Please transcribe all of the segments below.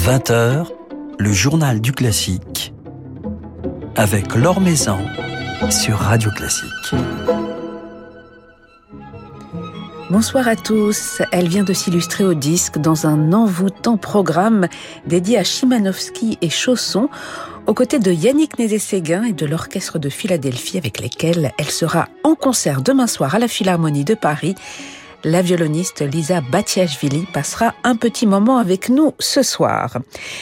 20h, le journal du classique avec Laure Maison sur Radio Classique. Bonsoir à tous. Elle vient de s'illustrer au disque dans un envoûtant programme dédié à Chimanovski et Chausson, aux côtés de Yannick Nézet-Séguin et de l'Orchestre de Philadelphie avec lesquels elle sera en concert demain soir à la Philharmonie de Paris la violoniste Lisa Batiashvili passera un petit moment avec nous ce soir.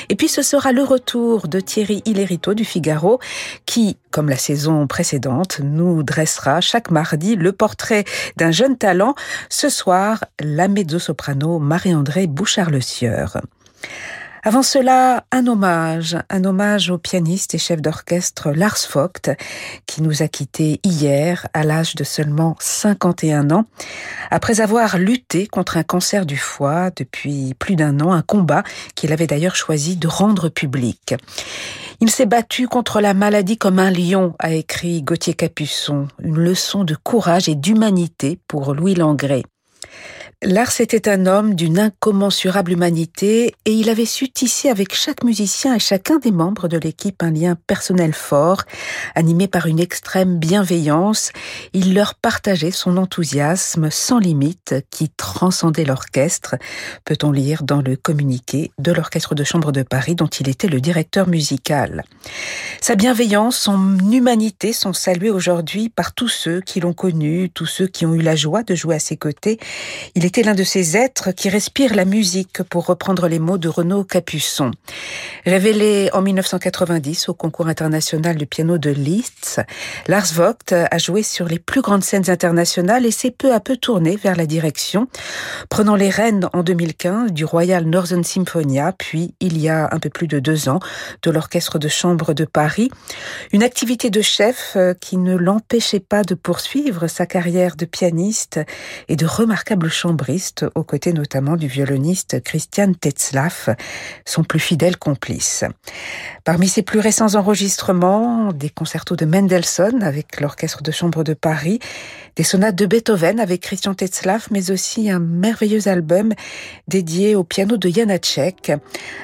Et puis ce sera le retour de Thierry Hillerito du Figaro qui, comme la saison précédente, nous dressera chaque mardi le portrait d'un jeune talent. Ce soir, la mezzo-soprano Marie-André Bouchard-Le-Sieur. Avant cela, un hommage, un hommage au pianiste et chef d'orchestre Lars Vogt, qui nous a quittés hier à l'âge de seulement 51 ans, après avoir lutté contre un cancer du foie depuis plus d'un an, un combat qu'il avait d'ailleurs choisi de rendre public. Il s'est battu contre la maladie comme un lion, a écrit Gauthier Capuçon, une leçon de courage et d'humanité pour Louis Langrée. Lars était un homme d'une incommensurable humanité et il avait su tisser avec chaque musicien et chacun des membres de l'équipe un lien personnel fort, animé par une extrême bienveillance. Il leur partageait son enthousiasme sans limite qui transcendait l'orchestre, peut-on lire dans le communiqué de l'Orchestre de Chambre de Paris dont il était le directeur musical? Sa bienveillance, son humanité sont saluées aujourd'hui par tous ceux qui l'ont connu, tous ceux qui ont eu la joie de jouer à ses côtés. Était l'un de ces êtres qui respirent la musique, pour reprendre les mots de Renaud Capuçon. Révélé en 1990 au concours international du piano de Liszt, Lars Vogt a joué sur les plus grandes scènes internationales et s'est peu à peu tourné vers la direction, prenant les rênes en 2015 du Royal Northern Symphonia, puis il y a un peu plus de deux ans de l'Orchestre de Chambre de Paris. Une activité de chef euh, qui ne l'empêchait pas de poursuivre sa carrière de pianiste et de remarquables chambres aux côtés notamment du violoniste Christian Tetzlaff, son plus fidèle complice. Parmi ses plus récents enregistrements, des concertos de Mendelssohn avec l'Orchestre de Chambre de Paris, des sonates de Beethoven avec Christian Tetzlaff, mais aussi un merveilleux album dédié au piano de Janacek,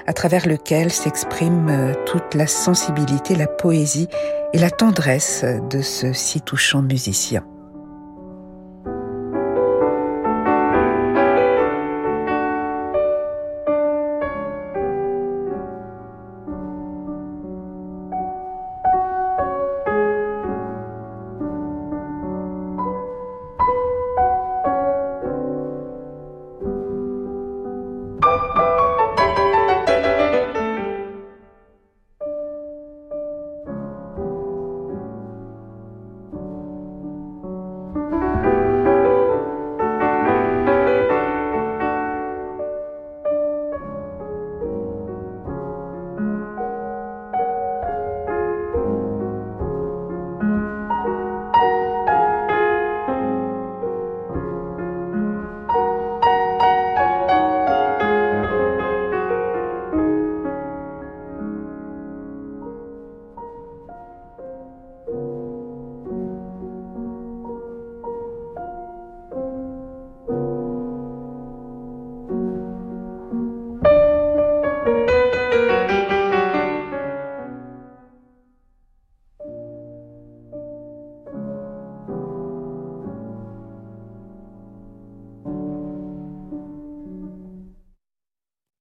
à travers lequel s'exprime euh, toute la sensibilité, la poésie et la tendresse de ce si touchant musicien.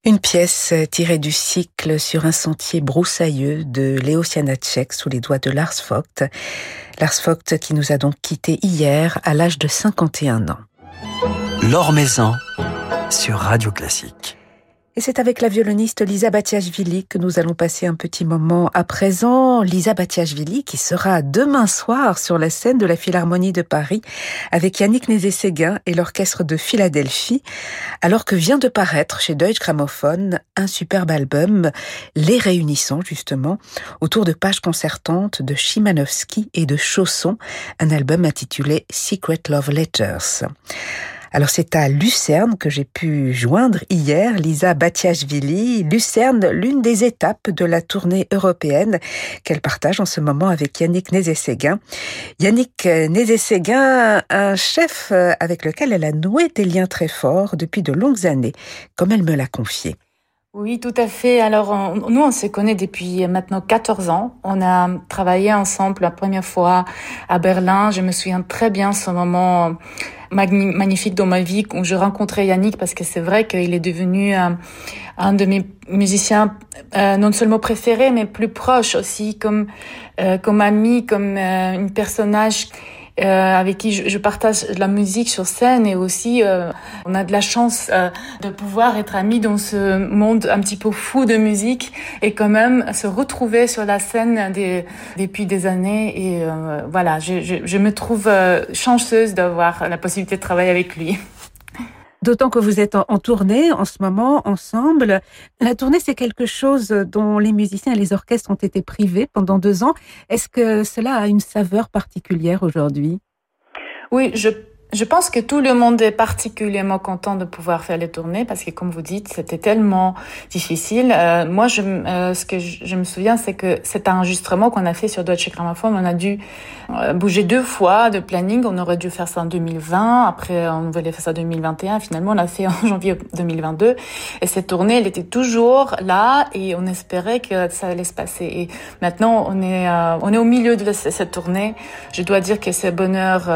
Une pièce tirée du cycle sur un sentier broussailleux de Léo Janacek sous les doigts de Lars Vogt. Lars Vogt qui nous a donc quittés hier à l'âge de 51 ans. L'Or Maison sur Radio Classique. Et c'est avec la violoniste Lisa Batiashvili que nous allons passer un petit moment à présent. Lisa Batiashvili qui sera demain soir sur la scène de la Philharmonie de Paris avec Yannick Nézet-Séguin et l'orchestre de Philadelphie, alors que vient de paraître chez Deutsche Grammophon un superbe album, les réunissant justement autour de pages concertantes de Chimanovski et de Chausson, un album intitulé Secret Love Letters. Alors c'est à Lucerne que j'ai pu joindre hier Lisa Batiashvili. Lucerne, l'une des étapes de la tournée européenne qu'elle partage en ce moment avec Yannick Nézet-Séguin. Yannick Nézet-Séguin, un chef avec lequel elle a noué des liens très forts depuis de longues années, comme elle me l'a confié. Oui, tout à fait. Alors, nous, on se connaît depuis maintenant 14 ans. On a travaillé ensemble la première fois à Berlin. Je me souviens très bien ce moment magnifique dans ma vie où je rencontrais Yannick parce que c'est vrai qu'il est devenu euh, un de mes musiciens euh, non seulement préférés mais plus proche aussi comme euh, comme ami comme une personnage euh, avec qui je, je, partage la musique sur scène et aussi euh, on a de la chance euh, de pouvoir être amis dans ce monde un petit peu fou de musique et quand même se retrouver sur la scène des, depuis des années et voilà je, je, je, me trouve chanceuse d'avoir la possibilité de travailler avec lui. D'autant que vous êtes en, tournée en ce moment ensemble. La tournée, c'est quelque chose dont les musiciens et les orchestres ont été privés pendant deux ans. Est-ce que cela a une saveur particulière aujourd'hui? Oui, je je pense que tout le monde est particulièrement content de pouvoir faire les tournées parce que, comme vous dites, c'était tellement difficile. Euh, moi, je, euh, ce que je, me souviens, c'est que cet enregistrement qu'on a fait sur Deutsche Grammophon, on a dû euh, bouger deux fois de planning. On aurait dû faire ça en 2020. Après, on voulait faire ça en 2021. Finalement, on l'a fait en janvier 2022. Et cette tournée, elle était toujours là et on espérait que ça allait se passer. Et maintenant, on est, on est au milieu de cette tournée. Je dois dire que c'est bonheur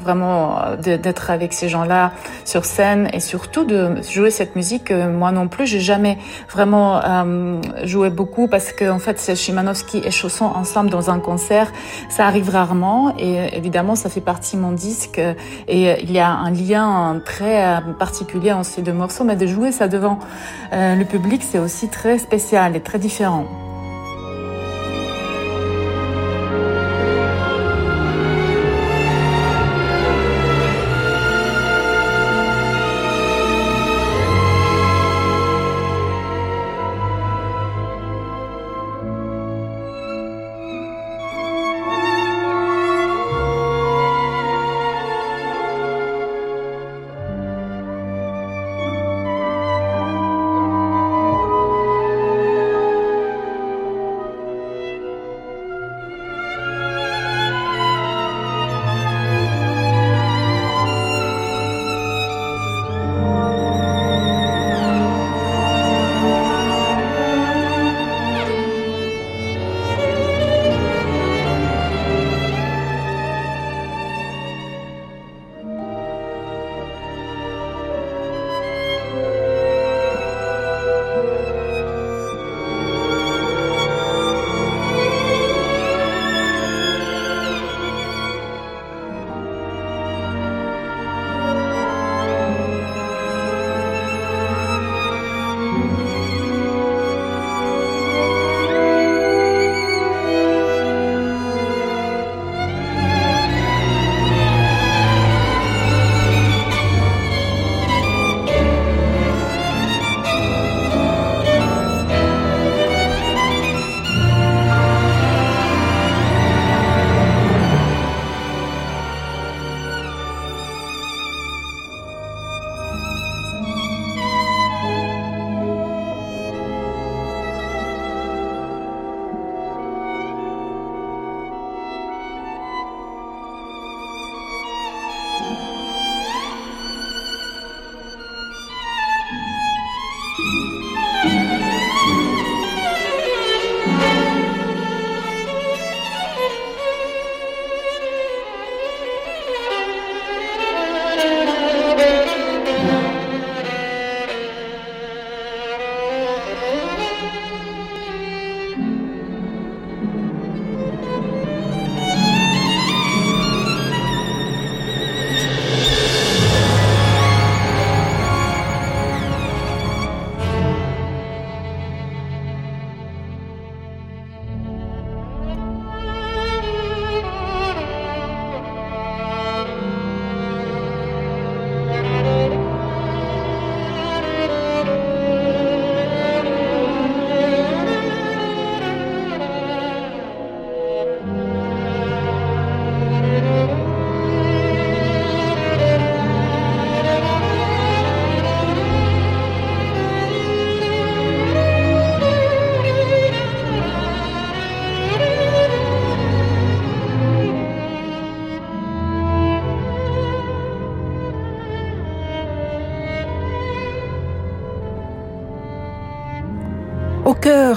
vraiment d'être avec ces gens-là sur scène et surtout de jouer cette musique. Moi non plus, j'ai jamais vraiment euh, joué beaucoup parce que en fait, c'est Chimanovski et Chausson ensemble dans un concert. Ça arrive rarement et évidemment, ça fait partie de mon disque et il y a un lien très euh, particulier entre ces deux morceaux. Mais de jouer ça devant euh, le public, c'est aussi très spécial et très différent.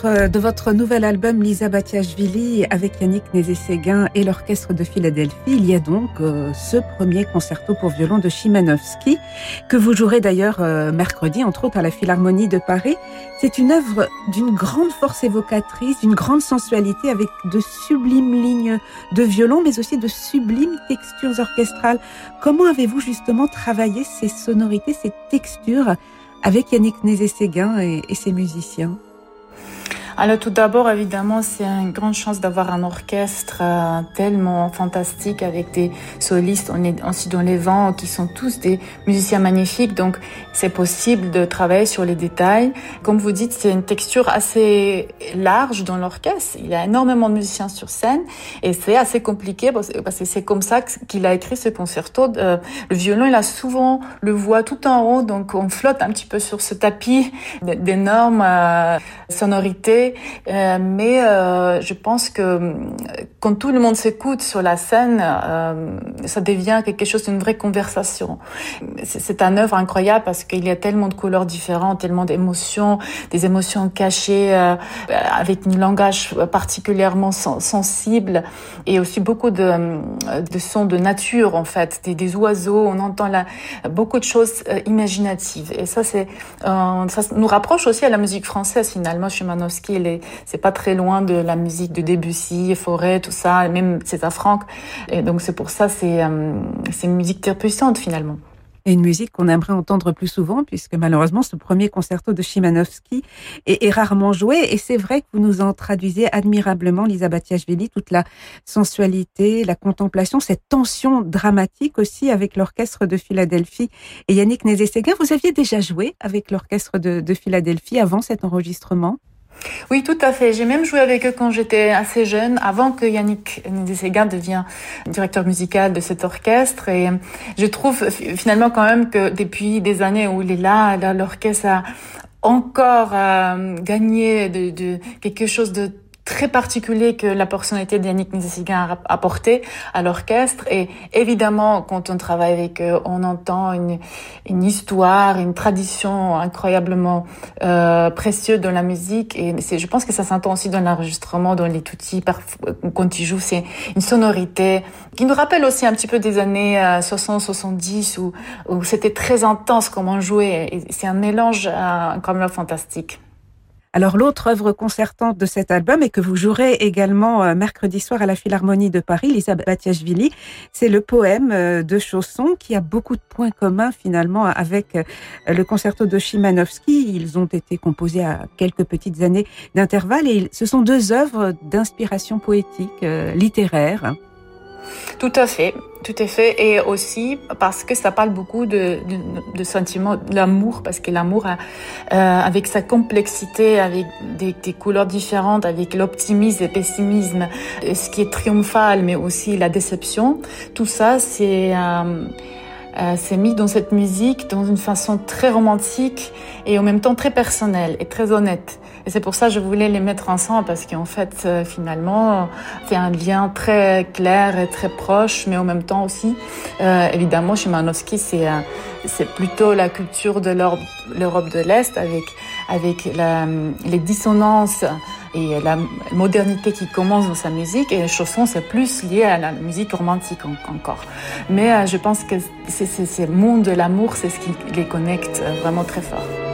Euh, de votre nouvel album Lisa Batiashvili avec Yannick Nézé-Séguin et l'orchestre de Philadelphie, il y a donc euh, ce premier concerto pour violon de Chimanovski que vous jouerez d'ailleurs euh, mercredi entre autres à la Philharmonie de Paris. C'est une œuvre d'une grande force évocatrice, d'une grande sensualité avec de sublimes lignes de violon mais aussi de sublimes textures orchestrales. Comment avez-vous justement travaillé ces sonorités, ces textures avec Yannick Nézé-Séguin et ses musiciens? Alors tout d'abord, évidemment, c'est une grande chance d'avoir un orchestre euh, tellement fantastique avec des solistes on est aussi dans les vents qui sont tous des musiciens magnifiques. Donc c'est possible de travailler sur les détails. Comme vous dites, c'est une texture assez large dans l'orchestre. Il y a énormément de musiciens sur scène et c'est assez compliqué parce que c'est comme ça qu'il a écrit ce concerto. Euh, le violon, il a souvent le voix tout en haut, donc on flotte un petit peu sur ce tapis d'énormes euh, sonorités euh, mais euh, je pense que euh, quand tout le monde s'écoute sur la scène, ça devient quelque chose d'une vraie conversation. C'est un œuvre incroyable parce qu'il y a tellement de couleurs différentes, tellement d'émotions, des émotions cachées, avec un langage particulièrement sensible et aussi beaucoup de, sons de nature en fait, des, des oiseaux. On entend là beaucoup de choses imaginatives et ça c'est ça nous rapproche aussi à la musique française finalement. Schumanowski c'est pas très loin de la musique de Debussy, Forêt, tout ça, même César Franck. Et donc c'est pour ça, c'est euh, une musique très puissante finalement et une musique qu'on aimerait entendre plus souvent, puisque malheureusement, ce premier concerto de Chimanovski est, rarement joué. Et c'est vrai que vous nous en traduisez admirablement, Lisa Batiashvili, toute la sensualité, la contemplation, cette tension dramatique aussi avec l'orchestre de Philadelphie et Yannick Nézé-Séguin. Vous aviez déjà joué avec l'orchestre de Philadelphie avant cet enregistrement? Oui, tout à fait. J'ai même joué avec eux quand j'étais assez jeune, avant que Yannick Ndesega devienne directeur musical de cet orchestre. Et je trouve finalement quand même que depuis des années où il est là, l'orchestre a encore euh, gagné de, de quelque chose de très particulier que la personnalité d'Yannick Nézessigan a apporté à l'orchestre. Et évidemment, quand on travaille avec eux, on entend une, une histoire, une tradition incroyablement euh, précieuse dans la musique. Et je pense que ça s'entend aussi dans l'enregistrement, dans les outils, quand ils jouent. C'est une sonorité qui nous rappelle aussi un petit peu des années 60-70 euh, où, où c'était très intense comment. Et c'est un mélange euh, même fantastique. Alors l'autre œuvre concertante de cet album et que vous jouerez également euh, mercredi soir à la Philharmonie de Paris, Lisa Batiashvili, c'est le poème euh, de Chausson qui a beaucoup de points communs finalement avec euh, le concerto de Chimanovski. Ils ont été composés à quelques petites années d'intervalle et ce sont deux œuvres d'inspiration poétique, littéraire. Tout à fait, tout à fait. Et aussi parce que ça parle beaucoup de, de, de sentiments, de l'amour, parce que l'amour, euh, avec sa complexité, avec des, des couleurs différentes, avec l'optimisme et le pessimisme, ce qui est triomphal, mais aussi la déception, tout ça, c'est... Euh, euh, c'est mis dans cette musique dans une façon très romantique et en même temps très personnelle et très honnête. Et c'est pour ça que je voulais les mettre ensemble parce qu'en fait, euh, finalement, c'est un lien très clair et très proche, mais en même temps aussi, euh, évidemment, chez Manowski, c'est euh, c'est plutôt la culture de l'Europe de l'Est avec avec la, les dissonances et la modernité qui commence dans sa musique et les chansons c'est plus lié à la musique romantique encore. Mais je pense que c'est le monde de l'amour c'est ce qui les connecte vraiment très fort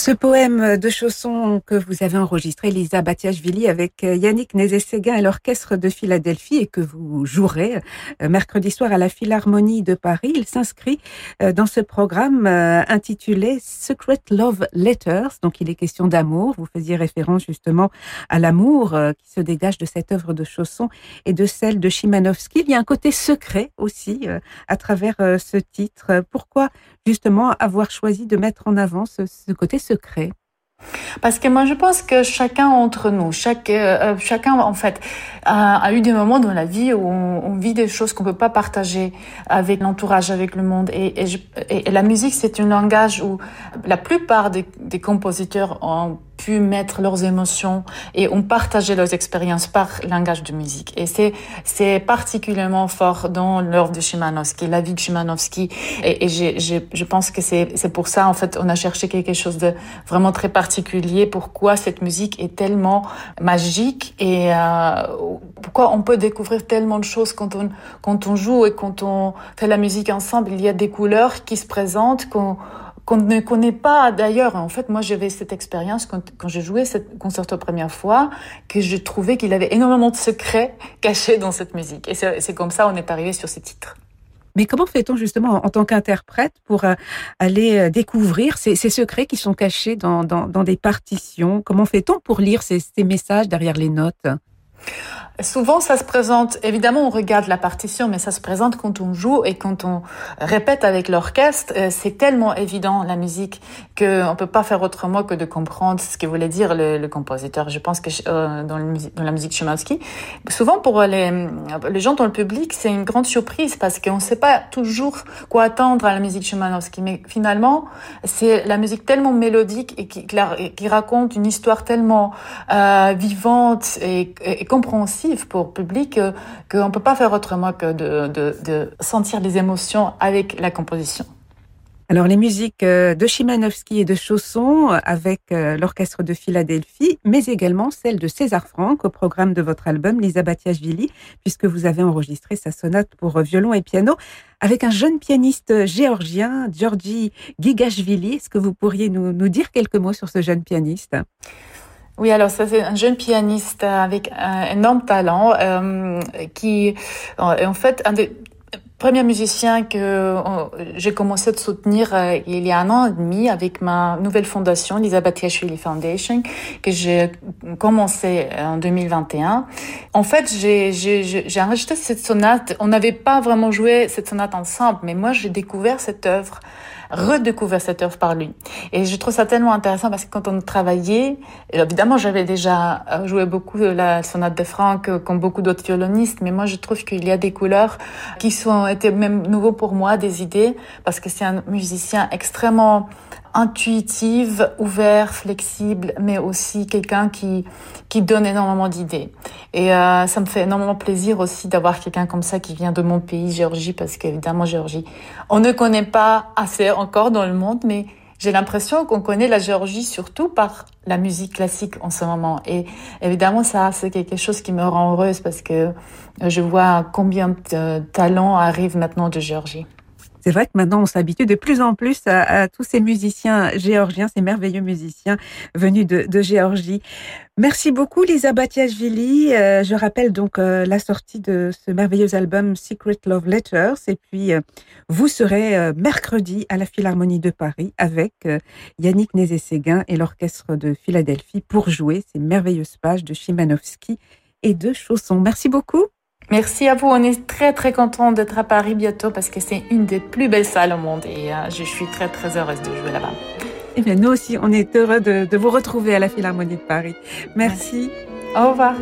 Ce poème de Chausson que vous avez enregistré, Lisa Batiashvili, avec euh, Yannick Nézé-Séguin et l'Orchestre de Philadelphie et que vous jouerez euh, mercredi soir à la Philharmonie de Paris, il s'inscrit euh, dans ce programme intitulé Secret Love Letters. Donc il est question d'amour. Vous faisiez référence justement à l'amour qui se dégage de cette œuvre de Chausson et de celle de Chimanovski. Il y a un côté secret aussi à travers ce titre. Pourquoi justement avoir choisi de mettre en avant ce, ce côté secret secret parce que moi, je pense que chacun entre nous, chaque, euh, euh, chacun en fait a, eu des moments dans la vie où on, vit des choses qu'on peut pas partager avec l'entourage, avec le monde. Et, je, la musique, c'est un langage où la plupart des, compositeurs ont pu mettre leurs émotions et ont partagé leurs expériences par langage de musique. Et c'est c'est particulièrement fort dans l'œuvre de Chimanovski, la vie de Chimanovski. Et, et je pense que c'est c'est pour ça en fait on a cherché quelque chose de vraiment très particulier. Pourquoi cette musique est tellement magique et euh, pourquoi on peut découvrir tellement de choses quand on quand on joue et quand on fait la musique ensemble. Il y a des couleurs qui se présentent qu'on ne connaît pas d'ailleurs. En fait, moi, j'avais cette expérience quand, quand j'ai joué cette concerto première fois, que je trouvais qu'il avait énormément de secrets cachés dans cette musique. Et c'est comme ça on est arrivé sur ces titres. Mais comment fait-on justement en tant qu'interprète pour euh, aller euh, découvrir ces, secrets qui sont cachés dans, des partitions? Comment fait-on pour lire ces messages derrière les notes? Souvent, ça se présente, évidemment, on regarde la partition, mais ça se présente quand on joue et quand on répète avec l'orchestre. Euh, c'est tellement évident, la musique, qu'on peut pas faire autrement que de comprendre ce que voulait dire le, le compositeur. Je pense que euh, dans, dans, la musique Chimansky, souvent pour les, les gens dans le public, c'est une grande surprise parce qu'on ne sait pas toujours quoi attendre à la musique Chimanovski. Mais finalement, c'est la musique tellement mélodique et qui, qui raconte une histoire tellement euh, vivante et, et compréhensible pour le public euh, qu'on ne peut pas faire autrement que de, sentir les émotions avec la composition. Alors les musiques euh, de Chimanovski et de Chausson euh, avec l'orchestre de Philadelphie, mais également celles de César Franck au programme de votre album Lisa Batiashvili, puisque vous avez enregistré sa sonate pour violon et piano avec un jeune pianiste géorgien, Georgi Gigashvili. Est-ce que vous pourriez nous dire quelques mots sur ce jeune pianiste? Oui, alors ça c'est un jeune pianiste avec un énorme talent euh, qui est en fait un des premiers musiciens que euh, j'ai commencé à soutenir euh, il y a un an et demi avec ma nouvelle fondation, l'Elisabeth Yashvili Foundation, que j'ai commencé en 2021. En fait, j'ai enregistré cette sonate. On n'avait pas vraiment joué cette sonate ensemble, mais moi j'ai découvert cette œuvre redécouvert cette œuvre par lui. Et je trouve ça tellement intéressant parce que quand on travaillait, évidemment, j'avais déjà euh, joué beaucoup la sonate de Franck, euh, comme beaucoup d'autres violonistes, mais moi, je trouve qu'il y a des couleurs qui sont étaient même nouveaux pour moi, des idées, parce que c'est un musicien extrêmement intuitive, ouvert, flexible, mais aussi quelqu'un qui qui donne énormément d'idées. Et euh, ça me fait énormément plaisir aussi d'avoir quelqu'un comme ça qui vient de mon pays, Géorgie, parce qu'évidemment Géorgie, on ne connaît pas assez encore dans le monde, mais j'ai l'impression qu'on connaît la Géorgie surtout par la musique classique en ce moment. Et évidemment, ça, c'est quelque chose qui me rend heureuse parce que je vois combien de talents arrivent maintenant de Géorgie. C'est vrai que maintenant, on s'habitue de plus en plus à, tous ces musiciens géorgiens, ces merveilleux musiciens venus de, Géorgie. Merci beaucoup, Lisa Batiashvili. Euh, je rappelle donc euh, la sortie de ce merveilleux album Secret Love Letters. Et puis, euh, vous serez mercredi à la Philharmonie de Paris avec Yannick Nézé-Séguin et l'Orchestre de Philadelphie pour jouer ces merveilleuses pages de Chimanovski et de Chausson. Merci beaucoup. Merci à vous. On est très très content d'être à Paris bientôt parce que c'est une des plus belles salles au monde et euh, je suis très très heureuse de jouer là-bas. Eh bien, nous aussi, on est heureux de, de vous retrouver à la Philharmonie de Paris. Merci. Merci. Au revoir.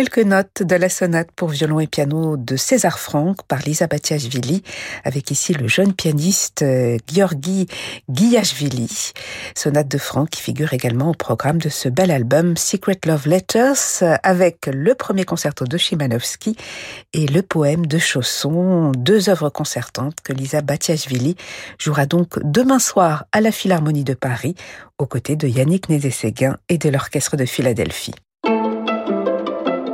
Quelques notes de la sonate pour violon et piano de César Franck par Lisa Batiashvili, avec ici le jeune pianiste euh, Georgi Guillachvili. Sonate de Franck qui figure également au programme de ce bel album Secret Love Letters, avec le premier concerto de Chimanovski et le poème de Chausson, deux œuvres concertantes que Lisa Batiashvili jouera donc demain soir à la Philharmonie de Paris, aux côtés de Yannick Nézé-Séguin et de l'Orchestre de Philadelphie.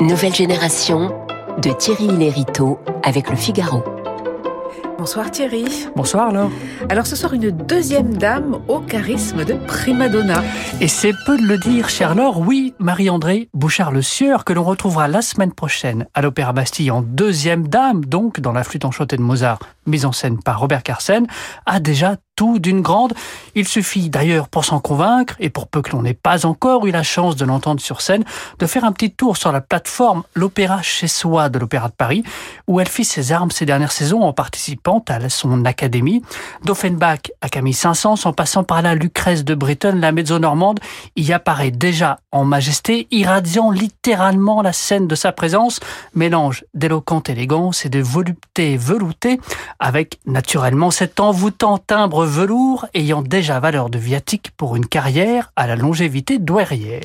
Nouvelle génération de Thierry Lériteau avec le Figaro. Bonsoir Thierry. Bonsoir Laure. Alors ce soir une deuxième dame au charisme de prima donna. Et c'est peu de le dire, cher Laure, oui, Marie-André Bouchard-Le Sieur, que l'on retrouvera la semaine prochaine à l'Opéra Bastille en deuxième dame, donc dans la flûte enchantée de Mozart, mise en scène par Robert Carsen, a déjà tout d'une grande. Il suffit d'ailleurs pour s'en convaincre, et pour peu que l'on n'ait pas encore eu la chance de l'entendre sur scène, de faire un petit tour sur la plateforme L'Opéra chez soi de l'Opéra de Paris, où elle fit ses armes ces dernières saisons en participant à son académie. D'Offenbach à Camille Saint-Saëns, en passant par la Lucrèce de Britton, la mezzo-normande, y apparaît déjà en majesté, irradiant littéralement la scène de sa présence, mélange d'éloquente élégance et de volupté veloutée, avec naturellement cet envoûtant timbre velours ayant déjà valeur de viatique pour une carrière à la longévité douairière.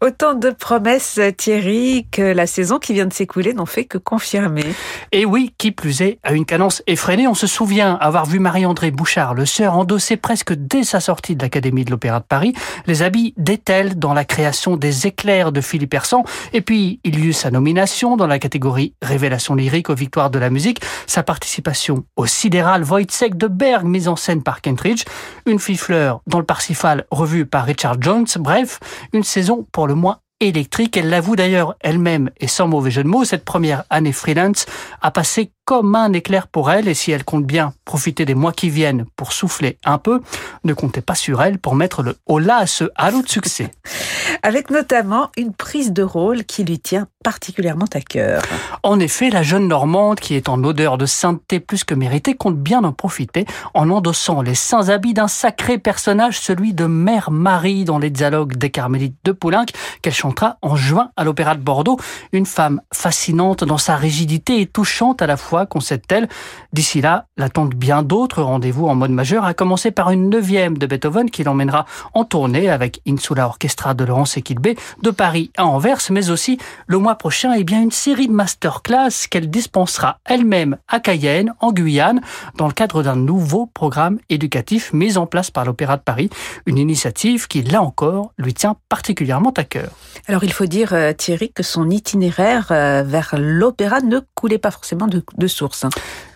Autant de promesses, Thierry, que la saison qui vient de s'écouler n'en fait que confirmer. Et oui, qui plus est, à une cadence effrénée, on se souvient avoir vu Marie-André Bouchard, le sœur, endosser presque dès sa sortie de l'Académie de l'Opéra de Paris les habits d'Ethel dans la création des éclairs de Philippe Hersan. Et puis, il y eut sa nomination dans la catégorie Révélation lyrique aux victoires de la musique, sa participation au sidéral Wojciech de Berg, mise en scène par Kentridge, une fille fleur dans le Parsifal revue par Richard Jones, bref, une saison pour le moins électrique. Elle l'avoue d'ailleurs elle-même, et sans mauvais jeu de mots, cette première année freelance a passé comme un éclair pour elle, et si elle compte bien profiter des mois qui viennent pour souffler un peu, ne comptez pas sur elle pour mettre le holà à ce halo de succès. Avec notamment une prise de rôle qui lui tient particulièrement à cœur. En effet, la jeune Normande, qui est en odeur de sainteté plus que méritée, compte bien en profiter en endossant les saints habits d'un sacré personnage, celui de Mère Marie dans les dialogues des Carmélites de Poulenc, qu'elle chantera en juin à l'Opéra de Bordeaux. Une femme fascinante dans sa rigidité et touchante à la fois, concède-t-elle. D'ici là, l'attendent bien d'autres rendez-vous en mode majeur, à commencer par une neuvième de Beethoven qui l'emmènera en tournée avec Insula Orchestra de Laurence Equilbé de Paris à Anvers, mais aussi le mois prochain, eh bien, une série de masterclass qu'elle dispensera elle-même à Cayenne, en Guyane, dans le cadre d'un nouveau programme éducatif mis en place par l'Opéra de Paris, une initiative qui, là encore, lui tient particulièrement à cœur. Alors, il faut dire, euh, Thierry, que son itinéraire euh, vers l'opéra ne coulait pas forcément de, source.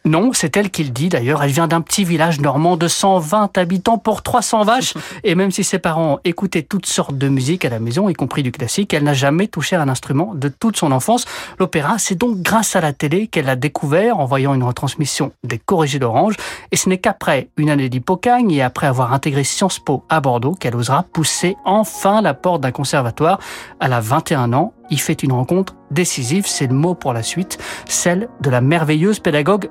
Non, c'est elle qui le dit d'ailleurs. Elle vient d'un petit village normand de 120 habitants pour 300 vaches. Et même si ses parents écoutaient toutes sortes de musique à la maison, y compris du classique, elle n'a jamais touché à un instrument de toute son enfance. L'opéra, c'est donc grâce à la télé qu'elle a découvert en voyant une retransmission des Corrigés d'Orange. Et ce n'est qu'après une année d'hypocagne et après avoir intégré Sciences Po à Bordeaux qu'elle osera pousser enfin la porte d'un conservatoire. Elle a 21 ans il fait une rencontre décisive, c'est le mot pour la suite, celle de la merveilleuse pédagogue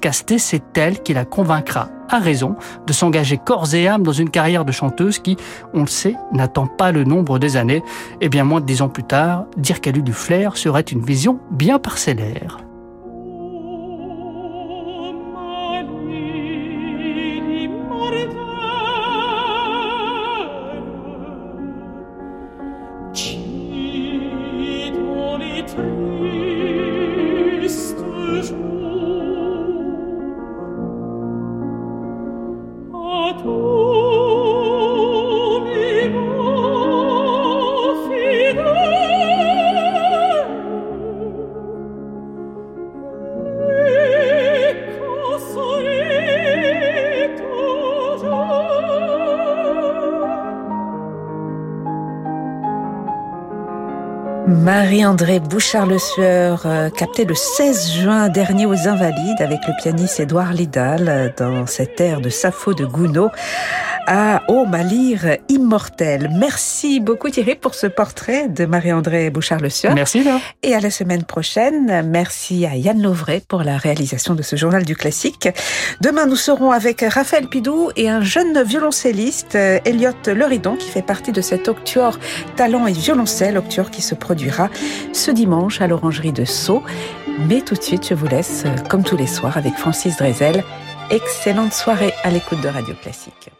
Casté. C'est elle qui la convaincra, à raison, de s'engager corps et âme dans une carrière de chanteuse qui, on le sait, n'attend pas le nombre des années. Et bien moins de dix ans plus tard, dire qu'elle eut du flair serait une vision bien parcellaire. Marie-André Bouchard-Le Sueur, euh, le 16 juin dernier aux Invalides avec le pianiste Édouard Lidal euh, dans cette air de Sappho de Gounod à Oh ma lyre immortelle. Merci beaucoup Thierry pour ce portrait de Marie-André Bouchard-Le Sieur. Merci Laure. Et à la semaine prochaine. Merci à Yann Lovray pour la réalisation de ce journal du classique. Demain, nous serons avec Raphaël Pidou et un jeune violoncelliste, Elliot Leridon, qui fait partie de cet octuor talent et violoncelle, octuor qui se produira ce dimanche à l'Orangerie de Sceaux. Mais tout de suite, je vous laisse, comme tous les soirs, avec Francis Drezel. Excellente soirée à l'écoute de Radio Classique.